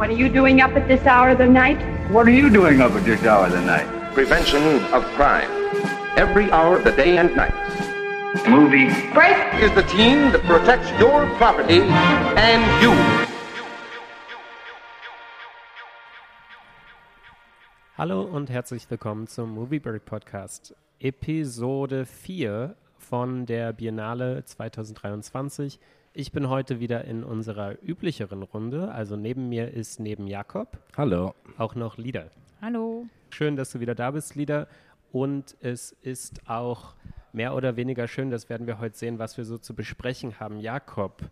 What are you doing up at this hour of the night? What are you doing up at this hour of the night? Prevention of crime. Every hour of the day and night. Movie. Break! Is the team that protects your property and you. Hallo und herzlich willkommen zum Movieberg Podcast, Episode 4 von der Biennale 2023. Ich bin heute wieder in unserer üblicheren Runde. Also neben mir ist neben Jakob Hallo. auch noch Lieder. Hallo. Schön, dass du wieder da bist, Lieder. Und es ist auch mehr oder weniger schön, das werden wir heute sehen, was wir so zu besprechen haben. Jakob,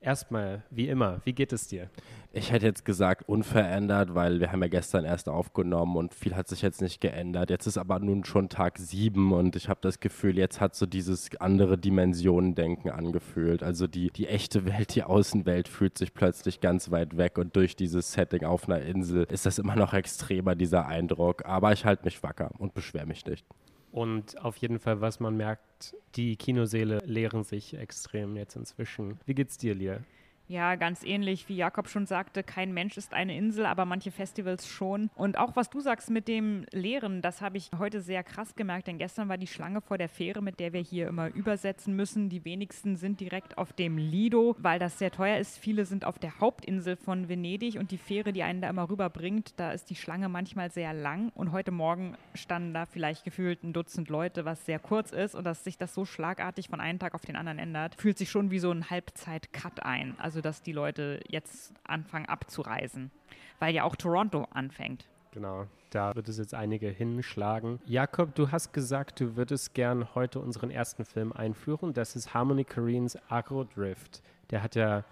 erstmal, wie immer, wie geht es dir? Ich hätte jetzt gesagt unverändert, weil wir haben ja gestern erst aufgenommen und viel hat sich jetzt nicht geändert. Jetzt ist aber nun schon Tag sieben und ich habe das Gefühl, jetzt hat so dieses andere Dimensionendenken angefühlt. Also die, die echte Welt, die Außenwelt fühlt sich plötzlich ganz weit weg und durch dieses Setting auf einer Insel ist das immer noch extremer, dieser Eindruck. Aber ich halte mich wacker und beschwere mich nicht. Und auf jeden Fall, was man merkt, die Kinoseele leeren sich extrem jetzt inzwischen. Wie geht's dir, Lia? Ja, ganz ähnlich wie Jakob schon sagte, kein Mensch ist eine Insel, aber manche Festivals schon. Und auch was du sagst mit dem Lehren, das habe ich heute sehr krass gemerkt, denn gestern war die Schlange vor der Fähre, mit der wir hier immer übersetzen müssen. Die wenigsten sind direkt auf dem Lido, weil das sehr teuer ist. Viele sind auf der Hauptinsel von Venedig und die Fähre, die einen da immer rüberbringt, da ist die Schlange manchmal sehr lang. Und heute Morgen standen da vielleicht gefühlt ein Dutzend Leute, was sehr kurz ist. Und dass sich das so schlagartig von einem Tag auf den anderen ändert, fühlt sich schon wie so ein Halbzeit-Cut ein. Also dass die Leute jetzt anfangen abzureisen, weil ja auch Toronto anfängt. Genau, da wird es jetzt einige hinschlagen. Jakob, du hast gesagt, du würdest gern heute unseren ersten Film einführen. Das ist Harmony Koreans Agro Drift. Der hat ja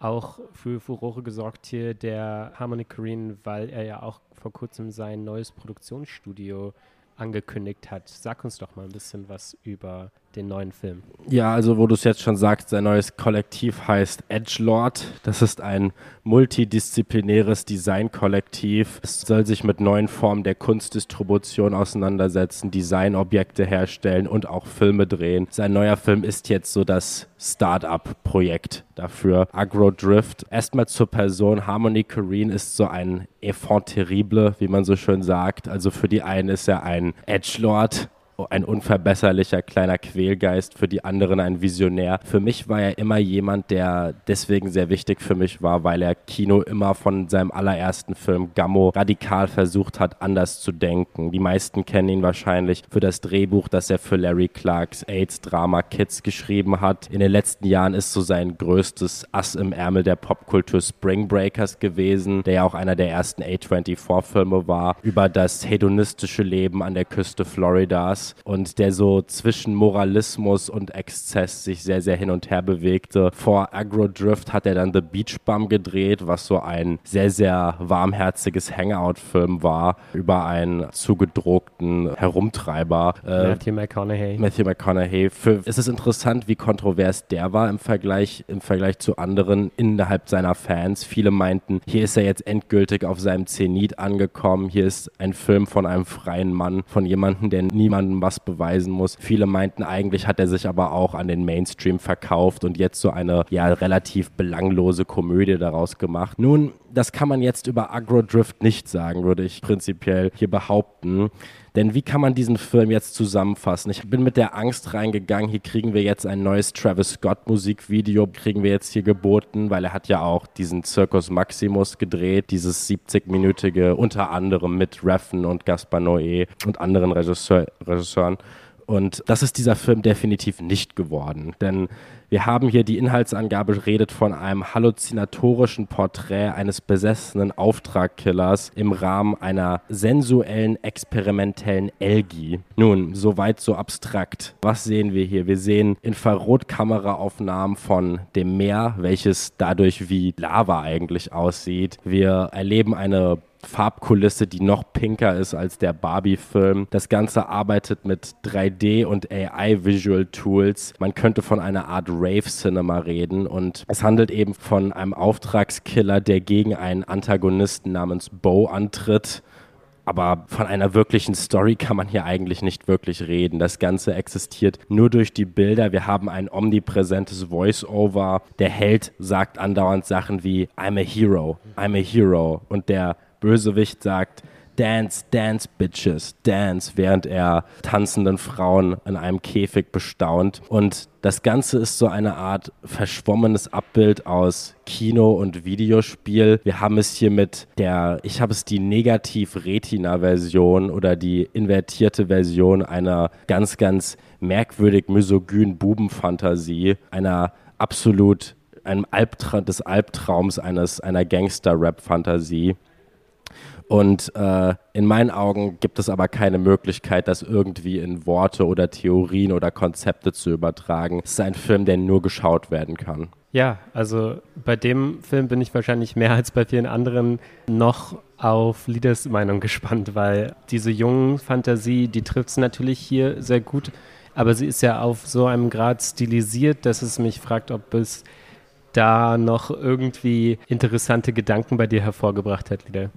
auch für Furore gesorgt hier, der Harmony Korean, weil er ja auch vor kurzem sein neues Produktionsstudio angekündigt hat. Sag uns doch mal ein bisschen was über den neuen Film. Ja, also wo du es jetzt schon sagst, sein neues Kollektiv heißt Edgelord. Das ist ein multidisziplinäres Designkollektiv. Es soll sich mit neuen Formen der Kunstdistribution auseinandersetzen, Designobjekte herstellen und auch Filme drehen. Sein neuer Film ist jetzt so das Start-up-Projekt dafür. Agro Drift. Erstmal zur Person. Harmony Korine ist so ein Enfant terrible, wie man so schön sagt. Also für die einen ist er ein Edgelord, ein unverbesserlicher kleiner Quälgeist, für die anderen ein Visionär. Für mich war er immer jemand, der deswegen sehr wichtig für mich war, weil er Kino immer von seinem allerersten Film Gammo radikal versucht hat, anders zu denken. Die meisten kennen ihn wahrscheinlich für das Drehbuch, das er für Larry Clarks AIDS-Drama Kids geschrieben hat. In den letzten Jahren ist so sein größtes Ass im Ärmel der Popkultur Spring Breakers gewesen, der ja auch einer der ersten A24-Filme war, über das hedonistische Leben an der Küste Floridas und der so zwischen Moralismus und Exzess sich sehr, sehr hin und her bewegte. Vor Agro Drift hat er dann The Beach Bum gedreht, was so ein sehr, sehr warmherziges Hangout-Film war über einen zugedruckten Herumtreiber. Äh, Matthew McConaughey. Matthew McConaughey. Für, es ist interessant, wie kontrovers der war im Vergleich, im Vergleich zu anderen innerhalb seiner Fans. Viele meinten, hier ist er jetzt endgültig auf seinem Zenit angekommen. Hier ist ein Film von einem freien Mann, von jemandem, der was beweisen muss. Viele meinten, eigentlich hat er sich aber auch an den Mainstream verkauft und jetzt so eine ja relativ belanglose Komödie daraus gemacht. Nun, das kann man jetzt über Agro Drift nicht sagen, würde ich prinzipiell hier behaupten. Denn wie kann man diesen Film jetzt zusammenfassen? Ich bin mit der Angst reingegangen, hier kriegen wir jetzt ein neues Travis Scott Musikvideo, kriegen wir jetzt hier geboten, weil er hat ja auch diesen Circus Maximus gedreht, dieses 70-minütige, unter anderem mit Reffen und Gaspar Noé und anderen Regisseur, Regisseuren. Und das ist dieser Film definitiv nicht geworden, denn wir haben hier die Inhaltsangabe redet von einem halluzinatorischen Porträt eines besessenen Auftragkillers im Rahmen einer sensuellen, experimentellen Elgie. Nun, soweit so abstrakt. Was sehen wir hier? Wir sehen Infrarotkameraaufnahmen von dem Meer, welches dadurch wie Lava eigentlich aussieht. Wir erleben eine Farbkulisse, die noch pinker ist als der Barbie-Film. Das Ganze arbeitet mit 3D und AI-Visual Tools. Man könnte von einer Art Rave-Cinema reden und es handelt eben von einem Auftragskiller, der gegen einen Antagonisten namens Bo antritt aber von einer wirklichen Story kann man hier eigentlich nicht wirklich reden. Das Ganze existiert nur durch die Bilder. Wir haben ein omnipräsentes Voice-Over. Der Held sagt andauernd Sachen wie I'm a hero, I'm a hero. Und der Bösewicht sagt, Dance, Dance, Bitches, Dance, während er tanzenden Frauen in einem Käfig bestaunt. Und das Ganze ist so eine Art verschwommenes Abbild aus Kino und Videospiel. Wir haben es hier mit der, ich habe es die Negativ-Retina-Version oder die invertierte Version einer ganz, ganz merkwürdig misogynen Bubenfantasie, einer absolut einem Albtra des Albtraums eines einer Gangster-Rap-Fantasie. Und äh, in meinen Augen gibt es aber keine Möglichkeit, das irgendwie in Worte oder Theorien oder Konzepte zu übertragen. Es ist ein Film, der nur geschaut werden kann. Ja, also bei dem Film bin ich wahrscheinlich mehr als bei vielen anderen noch auf Lieders Meinung gespannt, weil diese jungen Fantasie, die trifft es natürlich hier sehr gut, aber sie ist ja auf so einem Grad stilisiert, dass es mich fragt, ob es da noch irgendwie interessante Gedanken bei dir hervorgebracht hat, Lieder.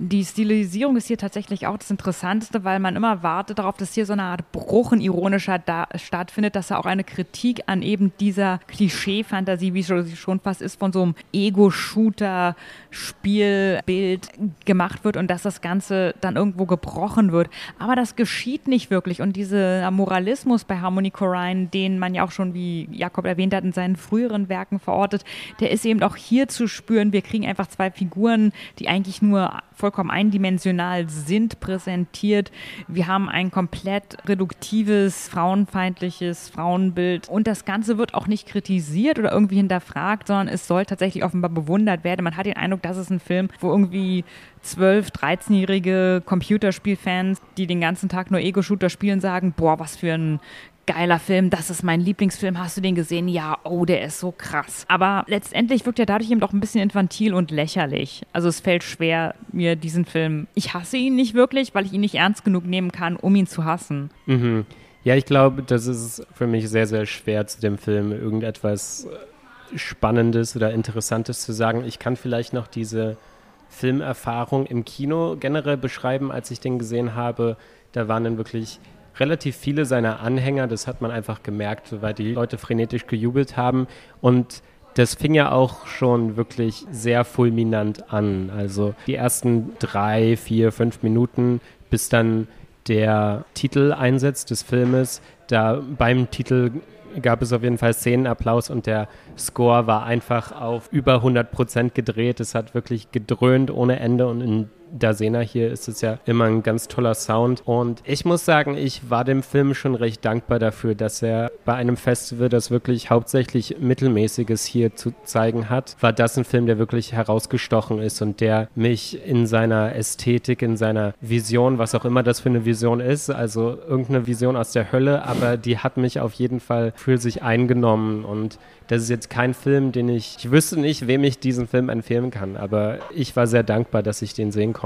Die Stilisierung ist hier tatsächlich auch das Interessanteste, weil man immer wartet darauf, dass hier so eine Art Bruch in ironischer da stattfindet, dass da auch eine Kritik an eben dieser Klischee-Fantasie, wie es schon fast ist, von so einem Ego-Shooter-Spielbild gemacht wird und dass das Ganze dann irgendwo gebrochen wird. Aber das geschieht nicht wirklich und dieser Moralismus bei Harmony Corrine, den man ja auch schon, wie Jakob erwähnt hat, in seinen früheren Werken verortet, der ist eben auch hier zu spüren. Wir kriegen einfach zwei Figuren, die eigentlich nur vollkommen eindimensional sind, präsentiert. Wir haben ein komplett reduktives, frauenfeindliches Frauenbild und das Ganze wird auch nicht kritisiert oder irgendwie hinterfragt, sondern es soll tatsächlich offenbar bewundert werden. Man hat den Eindruck, das ist ein Film, wo irgendwie 12-, 13-jährige Computerspielfans, die den ganzen Tag nur Ego-Shooter spielen, sagen, boah, was für ein geiler Film, das ist mein Lieblingsfilm, hast du den gesehen? Ja, oh, der ist so krass. Aber letztendlich wirkt er dadurch eben doch ein bisschen infantil und lächerlich. Also es fällt schwer, mir diesen Film, ich hasse ihn nicht wirklich, weil ich ihn nicht ernst genug nehmen kann, um ihn zu hassen. Mhm. Ja, ich glaube, das ist für mich sehr, sehr schwer, zu dem Film irgendetwas Spannendes oder Interessantes zu sagen. Ich kann vielleicht noch diese Filmerfahrung im Kino generell beschreiben, als ich den gesehen habe. Da waren dann wirklich relativ viele seiner Anhänger, das hat man einfach gemerkt, weil die Leute frenetisch gejubelt haben. Und das fing ja auch schon wirklich sehr fulminant an. Also die ersten drei, vier, fünf Minuten, bis dann der Titel einsetzt des Filmes. Da beim Titel gab es auf jeden Fall Szenenapplaus und der Score war einfach auf über 100 Prozent gedreht. Es hat wirklich gedröhnt ohne Ende und in Dasena hier ist es ja immer ein ganz toller Sound. Und ich muss sagen, ich war dem Film schon recht dankbar dafür, dass er bei einem Festival, das wirklich hauptsächlich Mittelmäßiges hier zu zeigen hat, war das ein Film, der wirklich herausgestochen ist und der mich in seiner Ästhetik, in seiner Vision, was auch immer das für eine Vision ist, also irgendeine Vision aus der Hölle, aber die hat mich auf jeden Fall für sich eingenommen und das ist jetzt kein Film, den ich, ich wüsste nicht, wem ich diesen Film empfehlen kann, aber ich war sehr dankbar, dass ich den sehen konnte.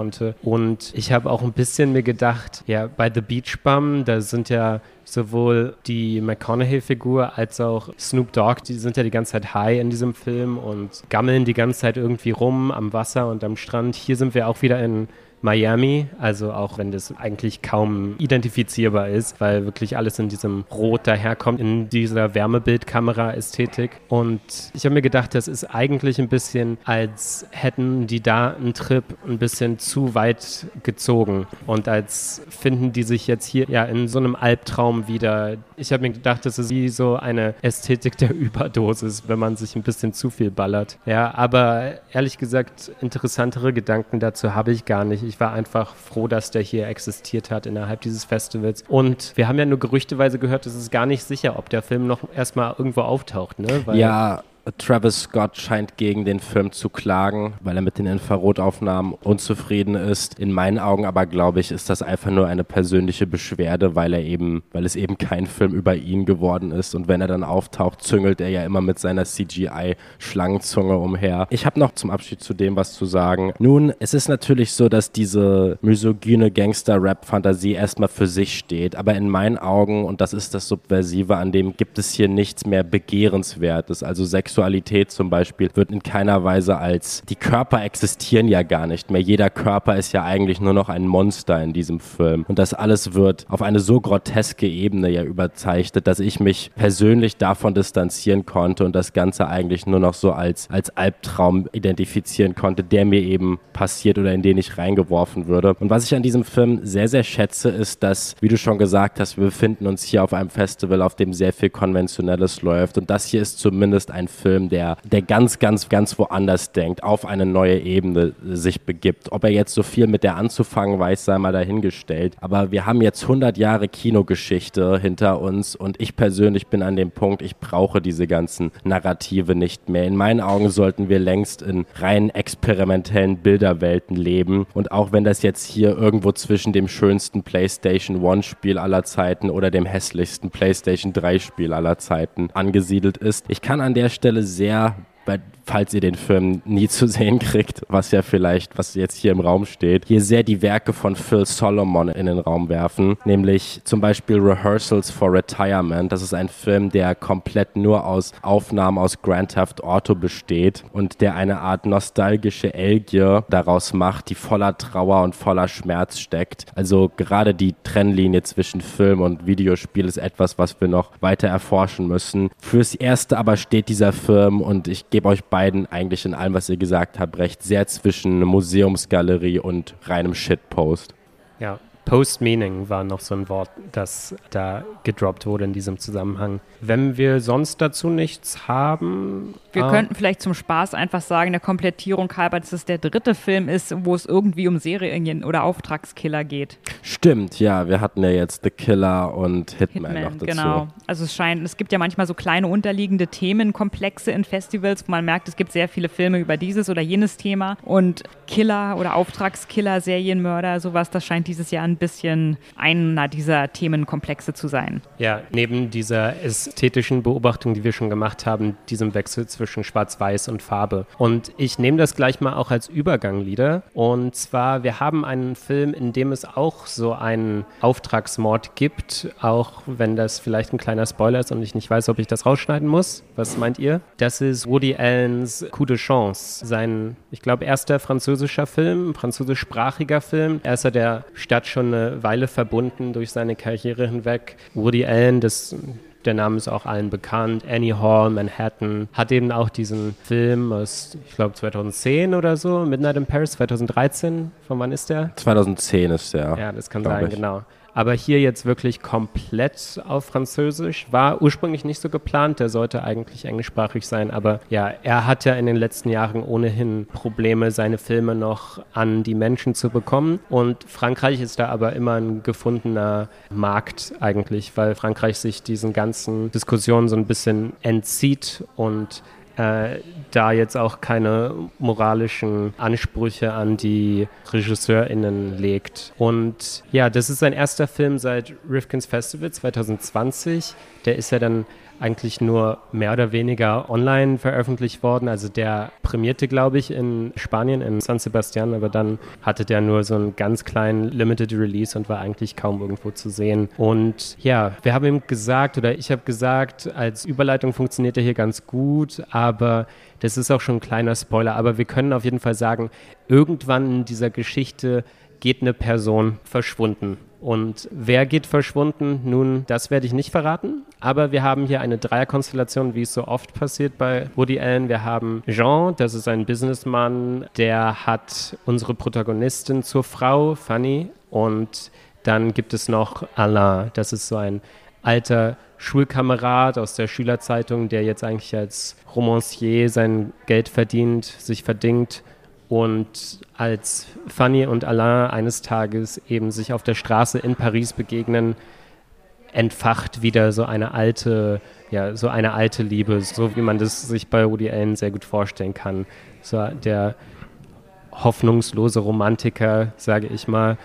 Und ich habe auch ein bisschen mir gedacht, ja, bei The Beach Bum, da sind ja sowohl die McConaughey-Figur als auch Snoop Dogg, die sind ja die ganze Zeit high in diesem Film und gammeln die ganze Zeit irgendwie rum am Wasser und am Strand. Hier sind wir auch wieder in Miami, also auch wenn das eigentlich kaum identifizierbar ist, weil wirklich alles in diesem Rot daherkommt, in dieser Wärmebildkamera-Ästhetik. Und ich habe mir gedacht, das ist eigentlich ein bisschen, als hätten die da einen Trip ein bisschen zu weit gezogen und als finden die sich jetzt hier ja in so einem Albtraum wieder. Ich habe mir gedacht, das ist wie so eine Ästhetik der Überdosis, wenn man sich ein bisschen zu viel ballert. Ja, aber ehrlich gesagt, interessantere Gedanken dazu habe ich gar nicht. Ich war einfach froh, dass der hier existiert hat innerhalb dieses Festivals. Und wir haben ja nur gerüchteweise gehört, es ist gar nicht sicher, ob der Film noch erstmal irgendwo auftaucht, ne? Weil ja, Travis Scott scheint gegen den Film zu klagen, weil er mit den Infrarotaufnahmen unzufrieden ist. In meinen Augen aber glaube ich, ist das einfach nur eine persönliche Beschwerde, weil er eben, weil es eben kein Film über ihn geworden ist. Und wenn er dann auftaucht, züngelt er ja immer mit seiner CGI-Schlangenzunge umher. Ich habe noch zum Abschied zu dem was zu sagen. Nun, es ist natürlich so, dass diese misogyne Gangster-Rap-Fantasie erstmal für sich steht. Aber in meinen Augen, und das ist das Subversive an dem, gibt es hier nichts mehr Begehrenswertes. Also sechs Sexualität zum Beispiel wird in keiner Weise als, die Körper existieren ja gar nicht mehr. Jeder Körper ist ja eigentlich nur noch ein Monster in diesem Film. Und das alles wird auf eine so groteske Ebene ja überzeichnet, dass ich mich persönlich davon distanzieren konnte und das Ganze eigentlich nur noch so als, als Albtraum identifizieren konnte, der mir eben passiert oder in den ich reingeworfen würde. Und was ich an diesem Film sehr, sehr schätze, ist, dass, wie du schon gesagt hast, wir befinden uns hier auf einem Festival, auf dem sehr viel Konventionelles läuft. Und das hier ist zumindest ein Film, der, der ganz, ganz, ganz woanders denkt, auf eine neue Ebene sich begibt. Ob er jetzt so viel mit der anzufangen weiß, sei mal dahingestellt. Aber wir haben jetzt 100 Jahre Kinogeschichte hinter uns und ich persönlich bin an dem Punkt, ich brauche diese ganzen Narrative nicht mehr. In meinen Augen sollten wir längst in rein experimentellen Bilderwelten leben. Und auch wenn das jetzt hier irgendwo zwischen dem schönsten PlayStation One Spiel aller Zeiten oder dem hässlichsten PlayStation 3 Spiel aller Zeiten angesiedelt ist, ich kann an der Stelle sehr bei falls ihr den Film nie zu sehen kriegt, was ja vielleicht, was jetzt hier im Raum steht, hier sehr die Werke von Phil Solomon in den Raum werfen, nämlich zum Beispiel Rehearsals for Retirement. Das ist ein Film, der komplett nur aus Aufnahmen aus Grand Theft Auto besteht und der eine Art nostalgische Elgie daraus macht, die voller Trauer und voller Schmerz steckt. Also gerade die Trennlinie zwischen Film und Videospiel ist etwas, was wir noch weiter erforschen müssen. Fürs Erste aber steht dieser Film und ich gebe euch beiden eigentlich in allem, was ihr gesagt habt, recht sehr zwischen Museumsgalerie und reinem Shitpost. Ja, Post-Meaning war noch so ein Wort, das da gedroppt wurde in diesem Zusammenhang. Wenn wir sonst dazu nichts haben. Wir äh, könnten vielleicht zum Spaß einfach sagen, der Komplettierung halber, dass es der dritte Film ist, wo es irgendwie um Serien- oder Auftragskiller geht. Stimmt, ja. Wir hatten ja jetzt The Killer und Hitman, Hitman noch dazu. Genau. Also es scheint, es gibt ja manchmal so kleine unterliegende Themenkomplexe in Festivals, wo man merkt, es gibt sehr viele Filme über dieses oder jenes Thema. Und Killer oder Auftragskiller, Serienmörder, sowas, das scheint dieses Jahr ein bisschen einer dieser Themenkomplexe zu sein. Ja, neben dieser ästhetischen Beobachtung, die wir schon gemacht haben, diesem Wechsel zwischen Schwarz-Weiß und Farbe. Und ich nehme das gleich mal auch als Übergang wieder. Und zwar, wir haben einen Film, in dem es auch so einen Auftragsmord gibt, auch wenn das vielleicht ein kleiner Spoiler ist und ich nicht weiß, ob ich das rausschneiden muss. Was meint ihr? Das ist Woody Allens Coup de Chance, sein, ich glaube, erster französischer Film, französischsprachiger Film. Er ist ja der Stadt schon eine Weile verbunden durch seine Karriere hinweg. Woody Allen, das der Name ist auch allen bekannt. Annie Hall, Manhattan, hat eben auch diesen Film aus, ich glaube, 2010 oder so, Midnight in Paris, 2013. Von wann ist der? 2010 ist der. Ja, das kann sein, ich. genau aber hier jetzt wirklich komplett auf Französisch. War ursprünglich nicht so geplant, der sollte eigentlich englischsprachig sein, aber ja, er hat ja in den letzten Jahren ohnehin Probleme, seine Filme noch an die Menschen zu bekommen. Und Frankreich ist da aber immer ein gefundener Markt eigentlich, weil Frankreich sich diesen ganzen Diskussionen so ein bisschen entzieht und äh, da jetzt auch keine moralischen Ansprüche an die RegisseurInnen legt. Und ja, das ist sein erster Film seit Rifkin's Festival 2020. Der ist ja dann eigentlich nur mehr oder weniger online veröffentlicht worden. Also der prämierte, glaube ich, in Spanien, in San Sebastian, aber dann hatte der nur so einen ganz kleinen Limited Release und war eigentlich kaum irgendwo zu sehen. Und ja, wir haben ihm gesagt, oder ich habe gesagt, als Überleitung funktioniert er hier ganz gut, aber das ist auch schon ein kleiner Spoiler. Aber wir können auf jeden Fall sagen, irgendwann in dieser Geschichte geht eine Person verschwunden. Und wer geht verschwunden? Nun, das werde ich nicht verraten. Aber wir haben hier eine Dreierkonstellation, wie es so oft passiert bei Woody Allen. Wir haben Jean, das ist ein Businessman, der hat unsere Protagonistin zur Frau, Fanny. Und dann gibt es noch Alain, das ist so ein alter Schulkamerad aus der Schülerzeitung, der jetzt eigentlich als Romancier sein Geld verdient, sich verdingt und als Fanny und Alain eines Tages eben sich auf der Straße in Paris begegnen, entfacht wieder so eine alte, ja, so eine alte Liebe, so wie man das sich bei Woody Allen sehr gut vorstellen kann. So der hoffnungslose Romantiker, sage ich mal.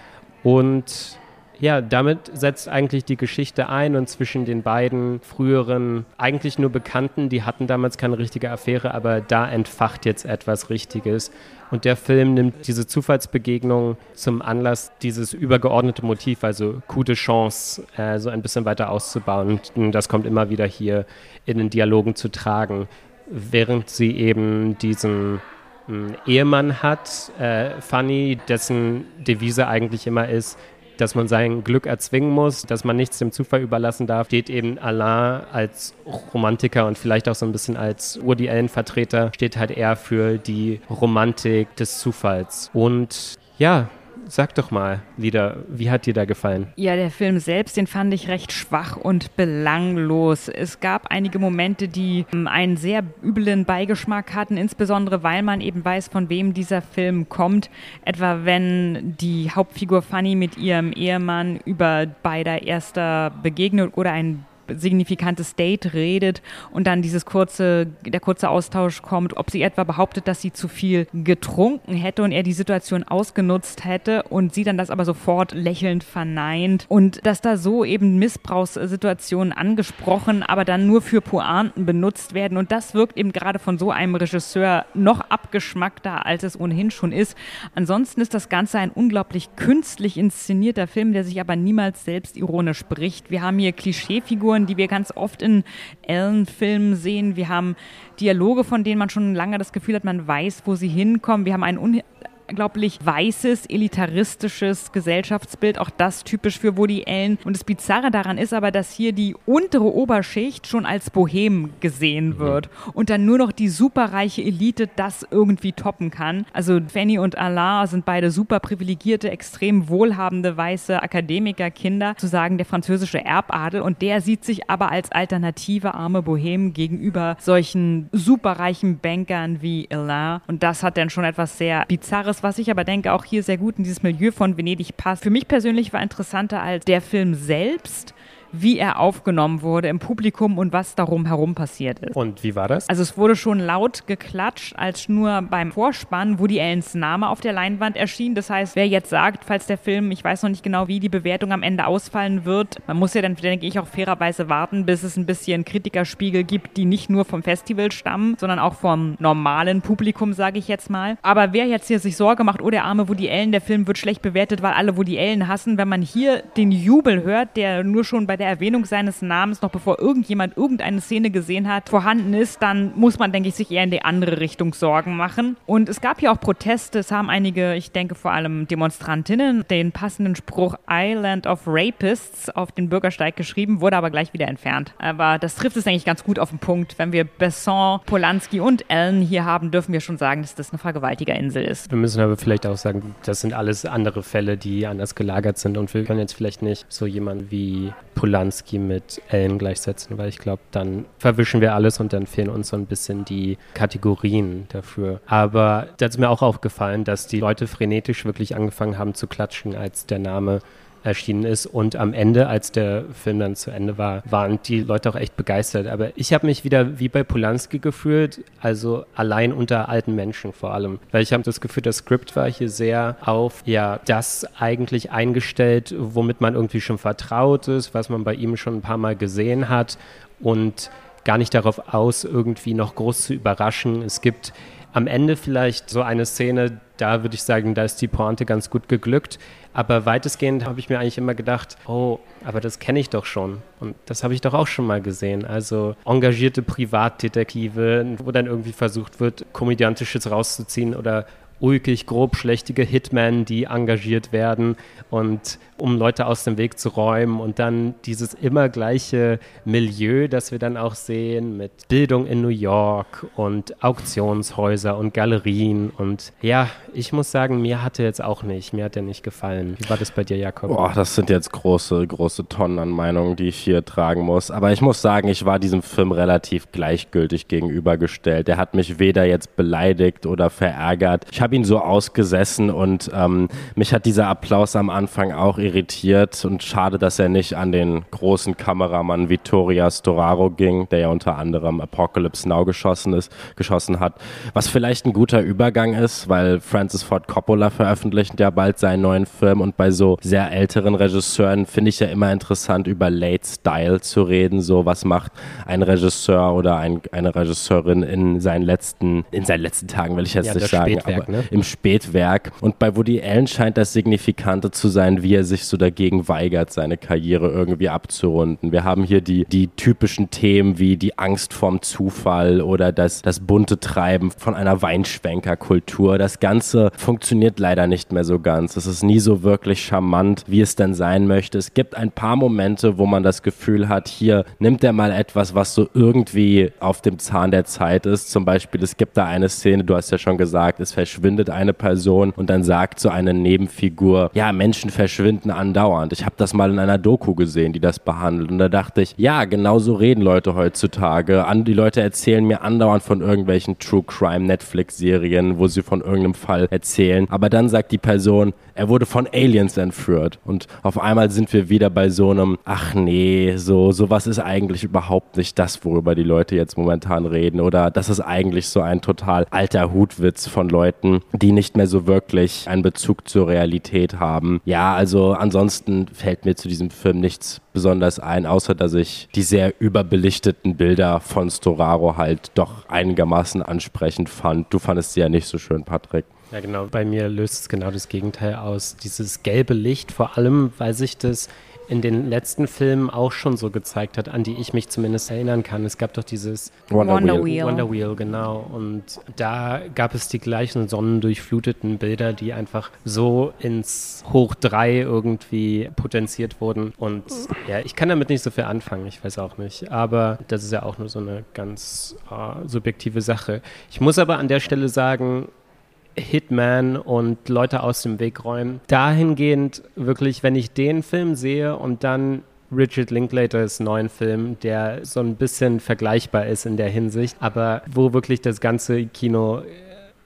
Und ja, damit setzt eigentlich die Geschichte ein und zwischen den beiden früheren, eigentlich nur Bekannten, die hatten damals keine richtige Affäre, aber da entfacht jetzt etwas Richtiges. Und der Film nimmt diese Zufallsbegegnung zum Anlass, dieses übergeordnete Motiv, also Coup de Chance, äh, so ein bisschen weiter auszubauen. Und das kommt immer wieder hier in den Dialogen zu tragen. während sie eben diesen hm, Ehemann hat, äh, Fanny, dessen Devise eigentlich immer ist, dass man sein Glück erzwingen muss, dass man nichts dem Zufall überlassen darf, steht eben Alain als Romantiker und vielleicht auch so ein bisschen als Woody Allen-Vertreter, steht halt eher für die Romantik des Zufalls. Und ja, sag doch mal, Lieder, wie hat dir da gefallen? Ja, der Film selbst, den fand ich recht schwach und belanglos. Es gab einige Momente, die ähm, einen sehr üblen Beigeschmack hatten, insbesondere weil man eben weiß, von wem dieser Film kommt. Etwa wenn die Hauptfigur Fanny mit ihrem Ehemann über beider erster Begegnung oder ein signifikantes Date redet und dann dieses kurze, der kurze Austausch kommt, ob sie etwa behauptet, dass sie zu viel getrunken hätte und er die Situation ausgenutzt hätte und sie dann das aber sofort lächelnd verneint und dass da so eben Missbrauchssituationen angesprochen, aber dann nur für Pointen benutzt werden und das wirkt eben gerade von so einem Regisseur noch abgeschmackter, als es ohnehin schon ist. Ansonsten ist das Ganze ein unglaublich künstlich inszenierter Film, der sich aber niemals selbst ironisch spricht. Wir haben hier Klischeefiguren, Figuren, die wir ganz oft in Ellen-Filmen sehen. Wir haben Dialoge, von denen man schon lange das Gefühl hat, man weiß, wo sie hinkommen. Wir haben einen unglaublich weißes, elitaristisches Gesellschaftsbild, auch das typisch für Woody Allen. Und das Bizarre daran ist aber, dass hier die untere Oberschicht schon als Bohem gesehen mhm. wird und dann nur noch die superreiche Elite das irgendwie toppen kann. Also Fanny und Alain sind beide super privilegierte, extrem wohlhabende weiße Akademikerkinder, zu sagen der französische Erbadel und der sieht sich aber als alternative arme Bohem gegenüber solchen superreichen Bankern wie Alain und das hat dann schon etwas sehr Bizarres anderes, was ich aber denke, auch hier sehr gut in dieses Milieu von Venedig passt. Für mich persönlich war interessanter als der Film selbst wie er aufgenommen wurde im Publikum und was darum herum passiert ist. Und wie war das? Also es wurde schon laut geklatscht, als nur beim Vorspann Woody Allens Name auf der Leinwand erschien. Das heißt, wer jetzt sagt, falls der Film, ich weiß noch nicht genau, wie die Bewertung am Ende ausfallen wird, man muss ja dann, denke ich, auch fairerweise warten, bis es ein bisschen Kritikerspiegel gibt, die nicht nur vom Festival stammen, sondern auch vom normalen Publikum, sage ich jetzt mal. Aber wer jetzt hier sich Sorge macht, oh der arme Woody Allen, der Film wird schlecht bewertet, weil alle Woody Allen hassen, wenn man hier den Jubel hört, der nur schon bei der Erwähnung seines Namens, noch bevor irgendjemand irgendeine Szene gesehen hat, vorhanden ist, dann muss man, denke ich, sich eher in die andere Richtung Sorgen machen. Und es gab ja auch Proteste. Es haben einige, ich denke vor allem Demonstrantinnen, den passenden Spruch Island of Rapists auf den Bürgersteig geschrieben, wurde aber gleich wieder entfernt. Aber das trifft es eigentlich ganz gut auf den Punkt. Wenn wir Besson, Polanski und Ellen hier haben, dürfen wir schon sagen, dass das eine Vergewaltigerinsel ist. Wir müssen aber vielleicht auch sagen, das sind alles andere Fälle, die anders gelagert sind und wir können jetzt vielleicht nicht so jemanden wie Polanski mit Ellen gleichsetzen, weil ich glaube, dann verwischen wir alles und dann fehlen uns so ein bisschen die Kategorien dafür. Aber da ist mir auch aufgefallen, dass die Leute frenetisch wirklich angefangen haben zu klatschen, als der Name erschienen ist. Und am Ende, als der Film dann zu Ende war, waren die Leute auch echt begeistert. Aber ich habe mich wieder wie bei Polanski gefühlt, also allein unter alten Menschen vor allem. Weil ich habe das Gefühl, das Skript war hier sehr auf ja das eigentlich eingestellt, womit man irgendwie schon vertraut ist, was man bei ihm schon ein paar Mal gesehen hat und gar nicht darauf aus, irgendwie noch groß zu überraschen. Es gibt am Ende vielleicht so eine Szene, da würde ich sagen, da ist die Pointe ganz gut geglückt. Aber weitestgehend habe ich mir eigentlich immer gedacht, oh, aber das kenne ich doch schon. Und das habe ich doch auch schon mal gesehen. Also engagierte Privatdetektive, wo dann irgendwie versucht wird, Komödiantisches rauszuziehen oder ulkig, grobschlächtige Hitmen, die engagiert werden und um Leute aus dem Weg zu räumen und dann dieses immer gleiche Milieu, das wir dann auch sehen mit Bildung in New York und Auktionshäuser und Galerien und ja, ich muss sagen, mir hat er jetzt auch nicht, mir hat er nicht gefallen. Wie war das bei dir, Jakob? Boah, das sind jetzt große, große Tonnen an Meinungen, die ich hier tragen muss, aber ich muss sagen, ich war diesem Film relativ gleichgültig gegenübergestellt. Er hat mich weder jetzt beleidigt oder verärgert. Ich habe ihn so ausgesessen und ähm, mich hat dieser Applaus am Anfang auch irritiert und schade, dass er nicht an den großen Kameramann Vittoria Storaro ging, der ja unter anderem Apocalypse Now geschossen ist, geschossen hat. Was vielleicht ein guter Übergang ist, weil Francis Ford Coppola veröffentlicht ja bald seinen neuen Film und bei so sehr älteren Regisseuren finde ich ja immer interessant, über Late Style zu reden. So, was macht ein Regisseur oder ein, eine Regisseurin in seinen letzten, in seinen letzten Tagen, will ich jetzt ja, nicht sagen. Spätwerk, aber, ne? im Spätwerk. Und bei Woody Allen scheint das Signifikante zu sein, wie er sich so dagegen weigert, seine Karriere irgendwie abzurunden. Wir haben hier die, die typischen Themen wie die Angst vorm Zufall oder das, das bunte Treiben von einer Weinschwenkerkultur. Das Ganze funktioniert leider nicht mehr so ganz. Es ist nie so wirklich charmant, wie es denn sein möchte. Es gibt ein paar Momente, wo man das Gefühl hat, hier nimmt er mal etwas, was so irgendwie auf dem Zahn der Zeit ist. Zum Beispiel, es gibt da eine Szene, du hast ja schon gesagt, es verschwindet eine Person und dann sagt so eine Nebenfigur, ja, Menschen verschwinden andauernd. Ich habe das mal in einer Doku gesehen, die das behandelt. Und da dachte ich, ja, genau so reden Leute heutzutage. die Leute erzählen mir andauernd von irgendwelchen True Crime Netflix-Serien, wo sie von irgendeinem Fall erzählen. Aber dann sagt die Person, er wurde von Aliens entführt. Und auf einmal sind wir wieder bei so einem, ach nee, so, sowas ist eigentlich überhaupt nicht das, worüber die Leute jetzt momentan reden. Oder das ist eigentlich so ein total alter Hutwitz von Leuten, die nicht mehr so wirklich einen Bezug zur Realität haben. Ja, also ansonsten fällt mir zu diesem Film nichts besonders ein, außer dass ich die sehr überbelichteten Bilder von Storaro halt doch einigermaßen ansprechend fand. Du fandest sie ja nicht so schön, Patrick. Ja, genau. Bei mir löst es genau das Gegenteil aus. Dieses gelbe Licht, vor allem, weil sich das in den letzten Filmen auch schon so gezeigt hat, an die ich mich zumindest erinnern kann. Es gab doch dieses Wonder, Wonder Wheel. Wonder Wheel, genau. Und da gab es die gleichen sonnendurchfluteten Bilder, die einfach so ins Hoch 3 irgendwie potenziert wurden. Und ja, ich kann damit nicht so viel anfangen, ich weiß auch nicht. Aber das ist ja auch nur so eine ganz uh, subjektive Sache. Ich muss aber an der Stelle sagen, Hitman und Leute aus dem Weg räumen. Dahingehend wirklich, wenn ich den Film sehe und dann Richard Linklaters neuen Film, der so ein bisschen vergleichbar ist in der Hinsicht, aber wo wirklich das ganze Kino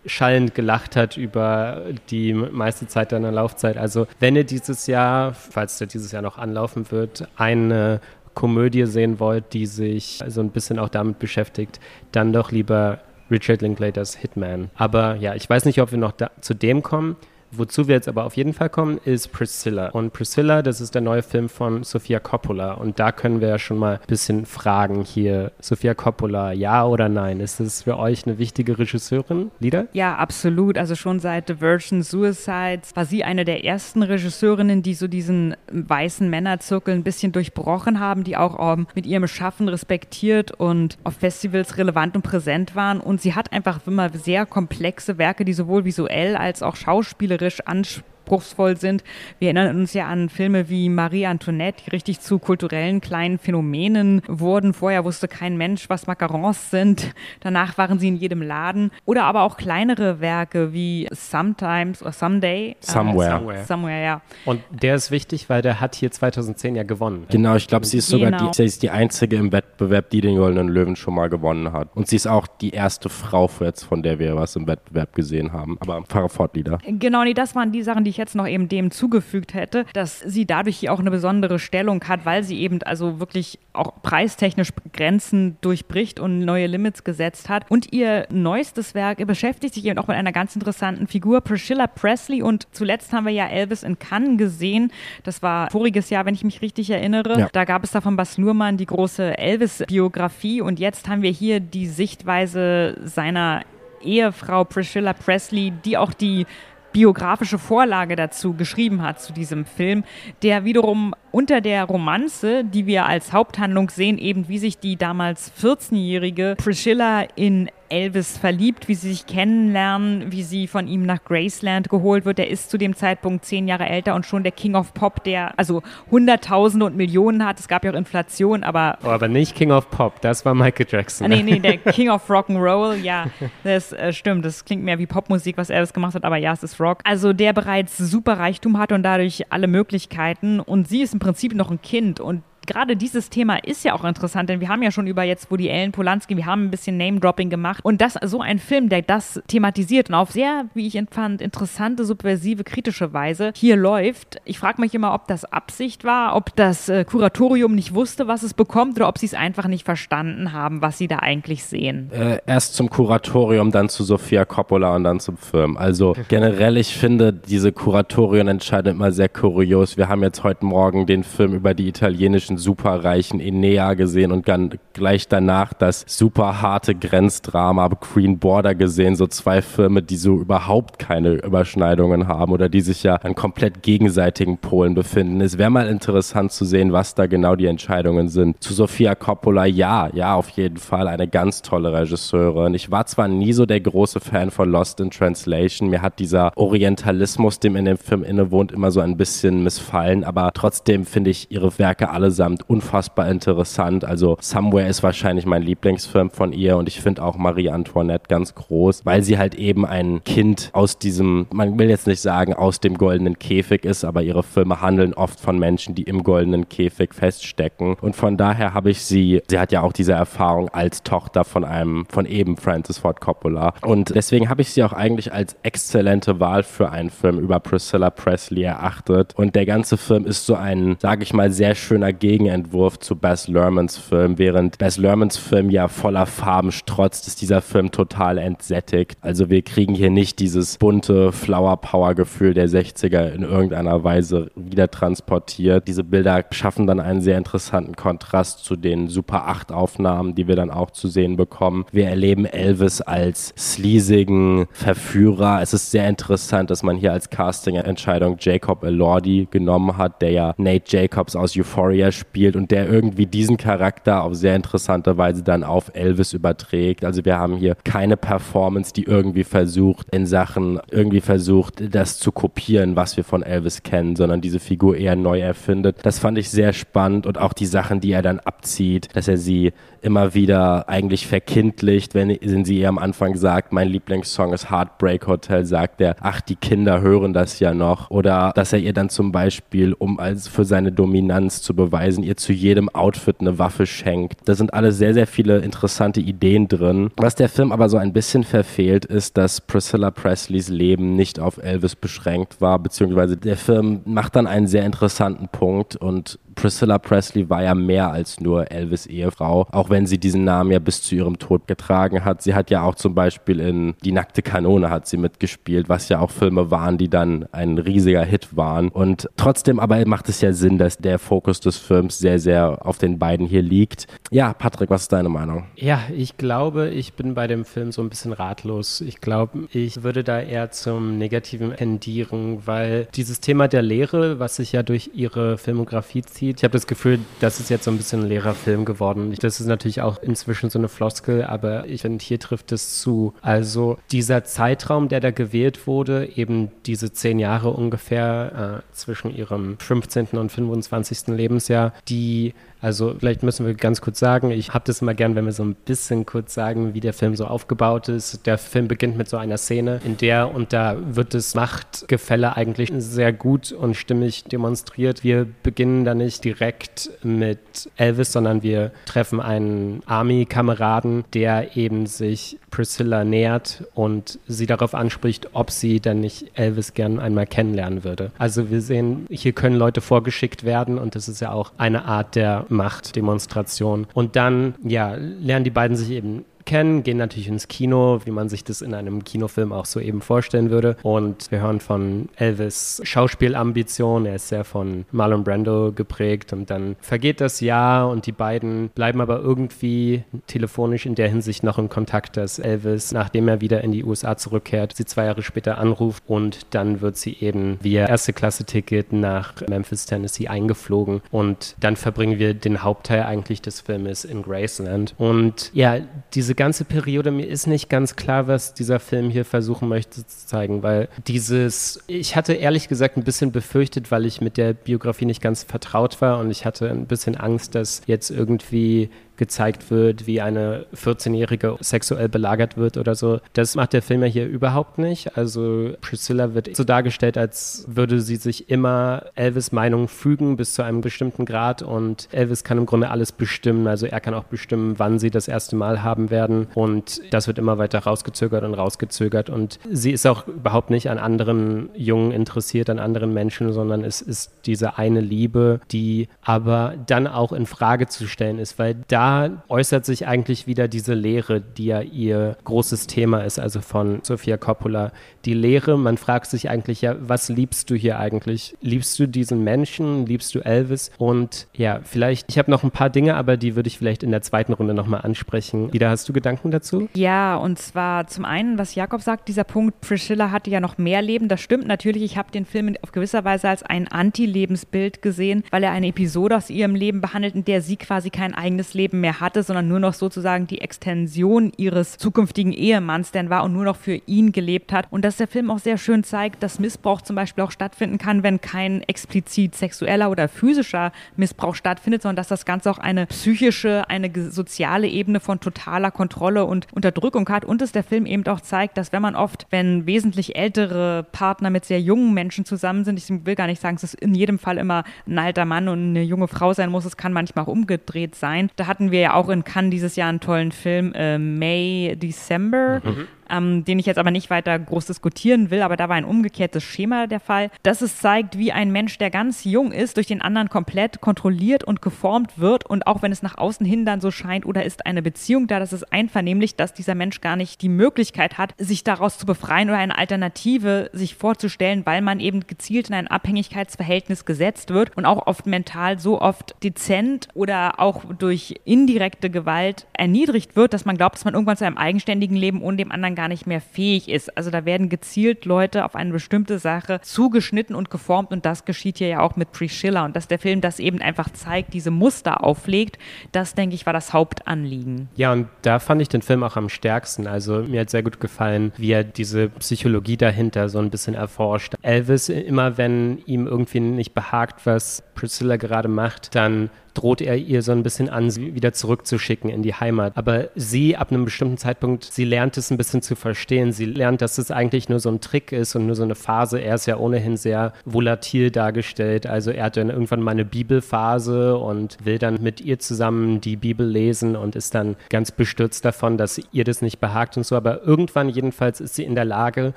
schallend gelacht hat über die meiste Zeit deiner Laufzeit. Also wenn ihr dieses Jahr, falls der dieses Jahr noch anlaufen wird, eine Komödie sehen wollt, die sich so ein bisschen auch damit beschäftigt, dann doch lieber Richard Linklaters Hitman. Aber ja, ich weiß nicht, ob wir noch da, zu dem kommen. Wozu wir jetzt aber auf jeden Fall kommen, ist Priscilla. Und Priscilla, das ist der neue Film von Sofia Coppola. Und da können wir ja schon mal ein bisschen fragen hier. Sofia Coppola, ja oder nein? Ist das für euch eine wichtige Regisseurin, Lieder? Ja, absolut. Also schon seit The Virgin Suicides war sie eine der ersten Regisseurinnen, die so diesen weißen Männerzirkel ein bisschen durchbrochen haben, die auch um, ähm, mit ihrem Schaffen respektiert und auf Festivals relevant und präsent waren. Und sie hat einfach immer sehr komplexe Werke, die sowohl visuell als auch schauspielerisch künstlerisch ansprechen anspruchsvoll sind. Wir erinnern uns ja an Filme wie Marie Antoinette, die richtig zu kulturellen kleinen Phänomenen wurden. Vorher wusste kein Mensch, was Macarons sind. Danach waren sie in jedem Laden. Oder aber auch kleinere Werke wie Sometimes oder Someday. Somewhere. Äh, somewhere. somewhere. ja. Und der ist wichtig, weil der hat hier 2010 ja gewonnen. Genau, ich glaube, sie ist sogar genau. die, sie ist die einzige im Wettbewerb, die den Goldenen Löwen schon mal gewonnen hat. Und sie ist auch die erste Frau jetzt, von der wir was im Wettbewerb gesehen haben. Aber fahre fort, Lieder. Genau, nee, das waren die Sachen, die ich jetzt noch eben dem zugefügt hätte, dass sie dadurch hier auch eine besondere Stellung hat, weil sie eben also wirklich auch preistechnisch Grenzen durchbricht und neue Limits gesetzt hat. Und ihr neuestes Werk beschäftigt sich eben auch mit einer ganz interessanten Figur, Priscilla Presley. Und zuletzt haben wir ja Elvis in Cannes gesehen. Das war voriges Jahr, wenn ich mich richtig erinnere. Ja. Da gab es da von Bas Luhrmann die große Elvis-Biografie. Und jetzt haben wir hier die Sichtweise seiner Ehefrau Priscilla Presley, die auch die biografische Vorlage dazu geschrieben hat, zu diesem Film, der wiederum unter der Romanze, die wir als Haupthandlung sehen, eben wie sich die damals 14-jährige Priscilla in Elvis verliebt, wie sie sich kennenlernen, wie sie von ihm nach Graceland geholt wird. Er ist zu dem Zeitpunkt zehn Jahre älter und schon der King of Pop, der also Hunderttausende und Millionen hat. Es gab ja auch Inflation, aber. Oh, aber nicht King of Pop, das war Michael Jackson. Ah, nee, nee, der King of Rock'n'Roll, ja, das äh, stimmt. Das klingt mehr wie Popmusik, was Elvis gemacht hat, aber ja, es ist Rock. Also der bereits super Reichtum hat und dadurch alle Möglichkeiten. Und sie ist im Prinzip noch ein Kind und gerade dieses Thema ist ja auch interessant, denn wir haben ja schon über jetzt wo die Ellen Polanski, wir haben ein bisschen Name-Dropping gemacht und das so ein Film, der das thematisiert und auf sehr, wie ich fand, interessante, subversive, kritische Weise hier läuft. Ich frage mich immer, ob das Absicht war, ob das äh, Kuratorium nicht wusste, was es bekommt oder ob sie es einfach nicht verstanden haben, was sie da eigentlich sehen. Äh, erst zum Kuratorium, dann zu Sofia Coppola und dann zum Film. Also generell, ich finde diese Kuratorienentscheidung immer sehr kurios. Wir haben jetzt heute Morgen den Film über die italienischen superreichen Enea gesehen und dann gleich danach das super harte Grenzdrama Green Border gesehen. So zwei Filme, die so überhaupt keine Überschneidungen haben oder die sich ja an komplett gegenseitigen Polen befinden. Es wäre mal interessant zu sehen, was da genau die Entscheidungen sind. Zu Sofia Coppola, ja, ja, auf jeden Fall eine ganz tolle Regisseurin. Ich war zwar nie so der große Fan von Lost in Translation. Mir hat dieser Orientalismus, dem in dem Film innewohnt, immer so ein bisschen missfallen, aber trotzdem finde ich ihre Werke allesamt unfassbar interessant. Also Somewhere ist wahrscheinlich mein Lieblingsfilm von ihr und ich finde auch Marie Antoinette ganz groß, weil sie halt eben ein Kind aus diesem, man will jetzt nicht sagen, aus dem goldenen Käfig ist, aber ihre Filme handeln oft von Menschen, die im goldenen Käfig feststecken. Und von daher habe ich sie, sie hat ja auch diese Erfahrung als Tochter von einem, von eben Francis Ford Coppola. Und deswegen habe ich sie auch eigentlich als exzellente Wahl für einen Film über Priscilla Presley erachtet. Und der ganze Film ist so ein, sage ich mal, sehr schöner Gegenentwurf zu Bess Lermans Film. Während Bess Lermans Film ja voller Farben strotzt, ist dieser Film total entsättigt. Also wir kriegen hier nicht dieses bunte Flower Power Gefühl der 60er in irgendeiner Weise wieder transportiert. Diese Bilder schaffen dann einen sehr interessanten Kontrast zu den Super 8 Aufnahmen, die wir dann auch zu sehen bekommen. Wir erleben Elvis als sleasigen Verführer. Es ist sehr interessant, dass man hier als Casting-Entscheidung Jacob Elordi genommen hat, der ja Nate Jacobs aus Euphoria spielt und der irgendwie diesen Charakter auf sehr interessante Weise dann auf Elvis überträgt. Also wir haben hier keine Performance, die irgendwie versucht, in Sachen irgendwie versucht, das zu kopieren, was wir von Elvis kennen, sondern diese Figur eher neu erfindet. Das fand ich sehr spannend und auch die Sachen, die er dann abzieht, dass er sie immer wieder eigentlich verkindlicht, wenn, wenn sie ihr am Anfang sagt, mein Lieblingssong ist Heartbreak Hotel, sagt er, ach, die Kinder hören das ja noch. Oder dass er ihr dann zum Beispiel, um als für seine Dominanz zu beweisen, ihr zu jedem Outfit eine Waffe schenkt. Da sind alle sehr, sehr viele interessante Ideen drin. Was der Film aber so ein bisschen verfehlt, ist, dass Priscilla Presleys Leben nicht auf Elvis beschränkt war, beziehungsweise der Film macht dann einen sehr interessanten Punkt und Priscilla Presley war ja mehr als nur Elvis Ehefrau, auch wenn sie diesen Namen ja bis zu ihrem Tod getragen hat. Sie hat ja auch zum Beispiel in Die nackte Kanone hat sie mitgespielt, was ja auch Filme waren, die dann ein riesiger Hit waren. Und trotzdem aber macht es ja Sinn, dass der Fokus des Films sehr, sehr auf den beiden hier liegt. Ja, Patrick, was ist deine Meinung? Ja, ich glaube, ich bin bei dem Film so ein bisschen ratlos. Ich glaube, ich würde da eher zum Negativen tendieren, weil dieses Thema der Lehre, was sich ja durch ihre Filmografie zieht, zieht. Ich habe das Gefühl, das ist jetzt so ein bisschen ein leerer Film geworden. Das ist natürlich auch inzwischen so eine Floskel, aber ich finde, hier trifft es zu. Also dieser Zeitraum, der da gewählt wurde, eben diese zehn Jahre ungefähr äh, zwischen ihrem 15. und 25. Lebensjahr, die also vielleicht müssen wir ganz kurz sagen, ich habe das immer gern, wenn wir so ein bisschen kurz sagen, wie der Film so aufgebaut ist. Der Film beginnt mit so einer Szene, in der und da wird das Machtgefälle eigentlich sehr gut und stimmig demonstriert. Wir beginnen da nicht direkt mit Elvis, sondern wir treffen einen Army-Kameraden, der eben sich Priscilla nähert und sie darauf anspricht, ob sie denn nicht Elvis gern einmal kennenlernen würde. Also wir sehen, hier können Leute vorgeschickt werden und das ist ja auch eine Art der Machtdemonstration. Und dann, ja, lernen die beiden sich eben kennen, gehen natürlich ins Kino, wie man sich das in einem Kinofilm auch so eben vorstellen würde. Und wir hören von Elvis Schauspielambition. Er ist sehr von Marlon Brando geprägt. Und dann vergeht das Jahr und die beiden bleiben aber irgendwie telefonisch in der Hinsicht noch in Kontakt, dass Elvis, nachdem er wieder in die USA zurückkehrt, sie zwei Jahre später anruft und dann wird sie eben via erste Klasse Ticket nach Memphis, Tennessee eingeflogen und dann verbringen wir den Hauptteil eigentlich des Filmes in Graceland. Und ja, diese diese ganze Periode, mir ist nicht ganz klar, was dieser Film hier versuchen möchte zu zeigen, weil dieses, ich hatte ehrlich gesagt ein bisschen befürchtet, weil ich mit der Biografie nicht ganz vertraut war und ich hatte ein bisschen Angst, dass jetzt irgendwie gezeigt wird, wie eine 14-Jährige sexuell belagert wird oder so. Das macht der Film ja hier überhaupt nicht. Also Priscilla wird so dargestellt, als würde sie sich immer Elvis Meinung fügen bis zu einem bestimmten Grad und Elvis kann im Grunde alles bestimmen. Also er kann auch bestimmen, wann sie das erste Mal haben werden und das wird immer weiter rausgezögert und rausgezögert und sie ist auch überhaupt nicht an anderen Jungen interessiert, an anderen Menschen, sondern es ist diese eine Liebe, die aber dann auch in Frage zu stellen ist, weil da äußert sich eigentlich wieder diese Lehre, die ja ihr großes Thema ist, also von Sofia Coppola. Die Lehre, man fragt sich eigentlich ja, was liebst du hier eigentlich? Liebst du diesen Menschen? Liebst du Elvis? Und ja, vielleicht, ich habe noch ein paar Dinge, aber die würde ich vielleicht in der zweiten Runde nochmal ansprechen. Wieder hast du Gedanken dazu? Ja, und zwar zum einen, was Jakob sagt, dieser Punkt, Priscilla hatte ja noch mehr Leben. Das stimmt natürlich. Ich habe den Film auf gewisser Weise als ein Anti-Lebensbild gesehen, weil er eine Episode aus ihrem Leben behandelt, in der sie quasi kein eigenes Leben mehr hatte, sondern nur noch sozusagen die Extension ihres zukünftigen Ehemanns denn war und nur noch für ihn gelebt hat. Und dass der Film auch sehr schön zeigt, dass Missbrauch zum Beispiel auch stattfinden kann, wenn kein explizit sexueller oder physischer Missbrauch stattfindet, sondern dass das Ganze auch eine psychische, eine soziale Ebene von totaler Kontrolle und Unterdrückung hat. Und dass der Film eben auch zeigt, dass wenn man oft, wenn wesentlich ältere Partner mit sehr jungen Menschen zusammen sind, ich will gar nicht sagen, es in jedem Fall immer ein alter Mann und eine junge Frau sein muss, es kann manchmal auch umgedreht sein. Da hatten wir ja auch in Cannes dieses Jahr einen tollen Film, äh, May, December. Mhm ähm, den ich jetzt aber nicht weiter groß diskutieren will, aber da war ein umgekehrtes Schema der Fall, dass es zeigt, wie ein Mensch, der ganz jung ist, durch den anderen komplett kontrolliert und geformt wird und auch wenn es nach außen hin dann so scheint oder ist eine Beziehung da, das ist einvernehmlich, dass dieser Mensch gar nicht die Möglichkeit hat, sich daraus zu befreien oder eine Alternative sich vorzustellen, weil man eben gezielt in ein Abhängigkeitsverhältnis gesetzt wird und auch oft mental so oft dezent oder auch durch indirekte Gewalt erniedrigt wird, dass man glaubt, dass man irgendwann zu einem eigenständigen Leben ohne dem anderen gar nicht mehr fähig ist. Also da werden gezielt Leute auf eine bestimmte Sache zugeschnitten und geformt und das geschieht hier ja auch mit Priscilla und dass der Film das eben einfach zeigt, diese Muster auflegt, das denke ich war das Hauptanliegen. Ja, und da fand ich den Film auch am stärksten. Also mir hat sehr gut gefallen, wie er diese Psychologie dahinter so ein bisschen erforscht. Elvis, immer wenn ihm irgendwie nicht behagt, was Priscilla gerade macht, dann droht er ihr so ein bisschen an, sie wieder zurückzuschicken in die Heimat. Aber sie ab einem bestimmten Zeitpunkt, sie lernt es ein bisschen zu verstehen. Sie lernt, dass es eigentlich nur so ein Trick ist und nur so eine Phase. Er ist ja ohnehin sehr volatil dargestellt. Also er hat dann irgendwann mal eine Bibelphase und will dann mit ihr zusammen die Bibel lesen und ist dann ganz bestürzt davon, dass ihr das nicht behagt und so. Aber irgendwann jedenfalls ist sie in der Lage,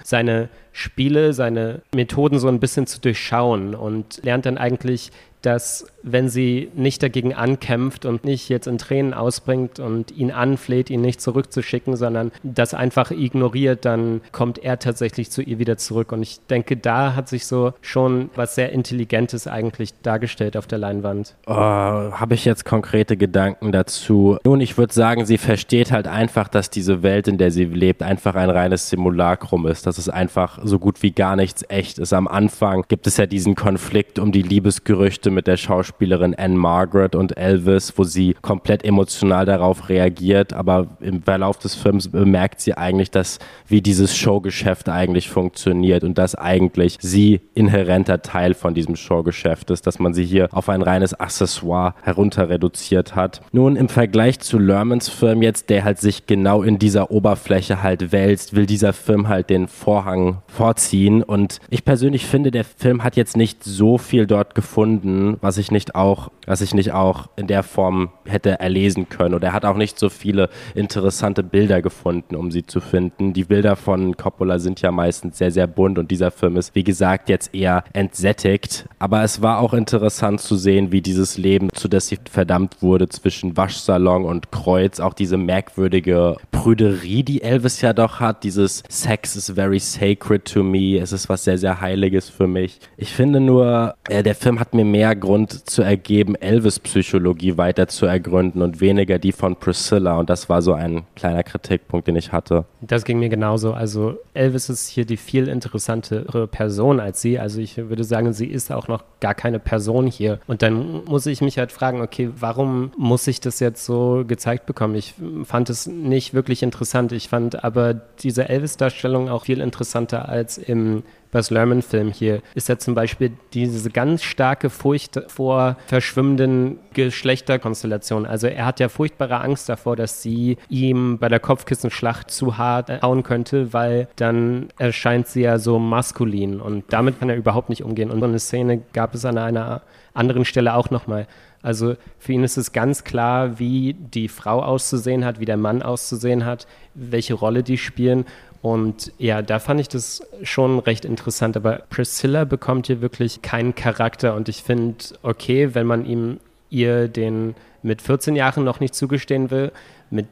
seine Spiele, seine Methoden so ein bisschen zu durchschauen und lernt dann eigentlich dass wenn sie nicht dagegen ankämpft und nicht jetzt in Tränen ausbringt und ihn anfleht, ihn nicht zurückzuschicken, sondern das einfach ignoriert, dann kommt er tatsächlich zu ihr wieder zurück. Und ich denke, da hat sich so schon was sehr Intelligentes eigentlich dargestellt auf der Leinwand. Oh, Habe ich jetzt konkrete Gedanken dazu? Nun, ich würde sagen, sie versteht halt einfach, dass diese Welt, in der sie lebt, einfach ein reines Simulacrum ist. Dass es einfach so gut wie gar nichts echt ist. Am Anfang gibt es ja diesen Konflikt um die Liebesgerüchte mit der Schauspielerin Anne Margaret und Elvis, wo sie komplett emotional darauf reagiert, aber im Verlauf des Films bemerkt sie eigentlich, dass wie dieses Showgeschäft eigentlich funktioniert und dass eigentlich sie inhärenter Teil von diesem Showgeschäft ist, dass man sie hier auf ein reines Accessoire herunter reduziert hat. Nun im Vergleich zu Lermans Film jetzt, der halt sich genau in dieser Oberfläche halt wälzt, will dieser Film halt den Vorhang vorziehen und ich persönlich finde, der Film hat jetzt nicht so viel dort gefunden, was ich nicht auch, was ich nicht auch in der Form hätte erlesen können. Und er hat auch nicht so viele interessante Bilder gefunden, um sie zu finden. Die Bilder von Coppola sind ja meistens sehr, sehr bunt und dieser Film ist, wie gesagt, jetzt eher entsättigt. Aber es war auch interessant zu sehen, wie dieses Leben, zu das sie verdammt wurde, zwischen Waschsalon und Kreuz, auch diese merkwürdige Prüderie, die Elvis ja doch hat, dieses Sex is very sacred to me, es ist was sehr, sehr Heiliges für mich. Ich finde nur, äh, der Film hat mir mehr Grund zu ergeben, Elvis-Psychologie weiter zu ergründen und weniger die von Priscilla. Und das war so ein kleiner Kritikpunkt, den ich hatte. Das ging mir genauso. Also Elvis ist hier die viel interessantere Person als sie. Also ich würde sagen, sie ist auch noch gar keine Person hier. Und dann muss ich mich halt fragen, okay, warum muss ich das jetzt so gezeigt bekommen? Ich fand es nicht wirklich interessant. Ich fand aber diese Elvis-Darstellung auch viel interessanter als im Buzz Lerman-Film hier ist ja zum Beispiel diese ganz starke Furcht vor verschwimmenden Geschlechterkonstellationen. Also er hat ja furchtbare Angst davor, dass sie ihm bei der Kopfkissenschlacht zu hart hauen könnte, weil dann erscheint sie ja so maskulin und damit kann er überhaupt nicht umgehen. Und so eine Szene gab es an einer anderen Stelle auch nochmal. Also für ihn ist es ganz klar, wie die Frau auszusehen hat, wie der Mann auszusehen hat, welche Rolle die spielen. Und ja, da fand ich das schon recht interessant. Aber Priscilla bekommt hier wirklich keinen Charakter. Und ich finde, okay, wenn man ihm ihr den mit 14 Jahren noch nicht zugestehen will, mit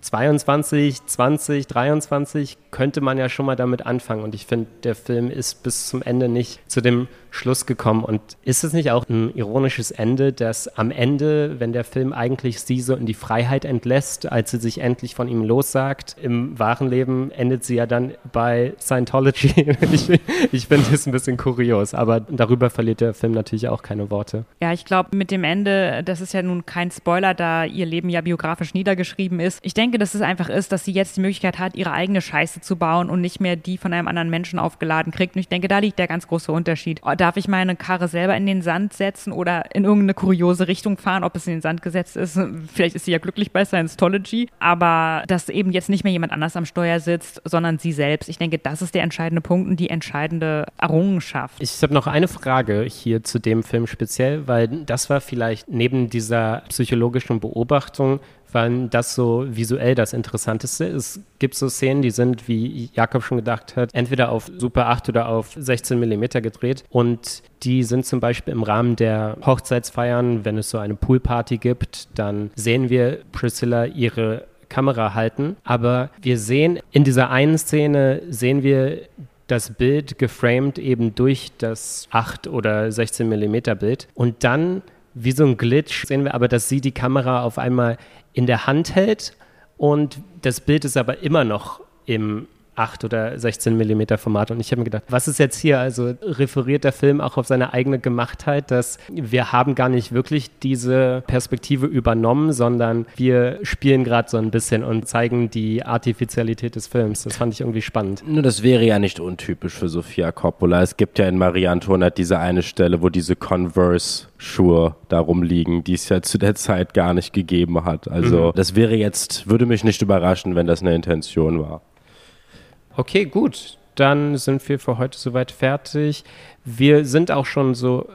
22, 20, 23 könnte man ja schon mal damit anfangen. Und ich finde, der Film ist bis zum Ende nicht zu dem Schluss gekommen. Und ist es nicht auch ein ironisches Ende, dass am Ende, wenn der Film eigentlich sie so in die Freiheit entlässt, als sie sich endlich von ihm lossagt, im wahren Leben endet sie ja dann bei Scientology. ich, ich finde das ein bisschen kurios, aber darüber verliert der Film natürlich auch keine Worte. Ja, ich glaube, mit dem Ende, das ist ja nun kein Spoiler, da ihr Leben ja biografisch niedergeschrieben ist. Ich denke, dass es einfach ist, dass sie jetzt die Möglichkeit hat, ihre eigene Scheiße zu bauen und nicht mehr die von einem anderen Menschen aufgeladen kriegt. Und ich denke, da liegt der ganz große Unterschied. Darf ich meine Karre selber in den Sand setzen oder in irgendeine kuriose Richtung fahren, ob es in den Sand gesetzt ist? Vielleicht ist sie ja glücklich bei Scientology, aber dass eben jetzt nicht mehr jemand anders am Steuer sitzt, sondern sie selbst. Ich denke, das ist der entscheidende Punkt und die entscheidende Errungenschaft. Ich habe noch eine Frage hier zu dem Film speziell, weil das war vielleicht neben dieser psychologischen Beobachtung weil das so visuell das Interessanteste. Es gibt so Szenen, die sind, wie Jakob schon gedacht hat, entweder auf Super 8 oder auf 16 mm gedreht. Und die sind zum Beispiel im Rahmen der Hochzeitsfeiern, wenn es so eine Poolparty gibt, dann sehen wir Priscilla ihre Kamera halten. Aber wir sehen in dieser einen Szene, sehen wir das Bild geframed eben durch das 8 oder 16 mm Bild. Und dann wie so ein Glitch sehen wir aber, dass sie die Kamera auf einmal in der Hand hält. Und das Bild ist aber immer noch im 8 oder 16 mm Format. Und ich habe mir gedacht, was ist jetzt hier? Also referiert der Film auch auf seine eigene Gemachtheit, dass wir haben gar nicht wirklich diese Perspektive übernommen, sondern wir spielen gerade so ein bisschen und zeigen die Artificialität des Films. Das fand ich irgendwie spannend. Nur das wäre ja nicht untypisch für Sofia Coppola. Es gibt ja in Marie Antoinette diese eine Stelle, wo diese Converse-Schuhe darum liegen, die es ja zu der Zeit gar nicht gegeben hat. Also mhm. das wäre jetzt, würde mich nicht überraschen, wenn das eine Intention war. Okay, gut. Dann sind wir für heute soweit fertig. Wir sind auch schon so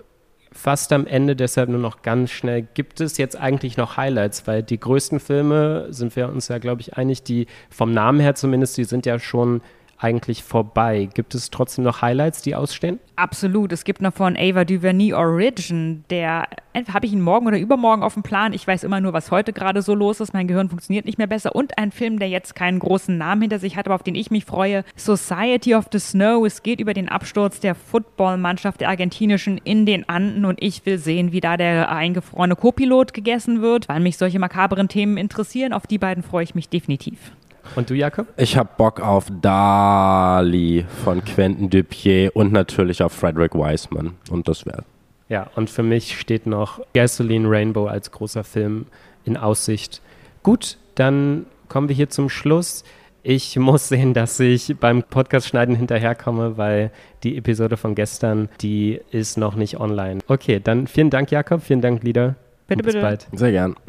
fast am Ende, deshalb nur noch ganz schnell. Gibt es jetzt eigentlich noch Highlights? Weil die größten Filme, sind wir uns ja, glaube ich, einig, die vom Namen her zumindest, die sind ja schon eigentlich vorbei. Gibt es trotzdem noch Highlights, die ausstehen? Absolut. Es gibt noch von Ava DuVernay Origin, der habe ich ihn morgen oder übermorgen auf dem Plan. Ich weiß immer nur, was heute gerade so los ist. Mein Gehirn funktioniert nicht mehr besser. Und ein Film, der jetzt keinen großen Namen hinter sich hat, aber auf den ich mich freue. Society of the Snow. Es geht über den Absturz der Footballmannschaft der argentinischen in den Anden und ich will sehen, wie da der eingefrorene Co-Pilot gegessen wird, weil mich solche makaberen Themen interessieren. Auf die beiden freue ich mich definitiv. Und du, Jakob? Ich habe Bock auf Dali von Quentin Dupier und natürlich auf Frederick Wiseman. Und das wäre. Ja, und für mich steht noch Gasoline Rainbow als großer Film in Aussicht. Gut, dann kommen wir hier zum Schluss. Ich muss sehen, dass ich beim Podcast-Schneiden hinterherkomme, weil die Episode von gestern, die ist noch nicht online. Okay, dann vielen Dank, Jakob. Vielen Dank, Lieder. Bitte, bis bitte. bald. Sehr gern.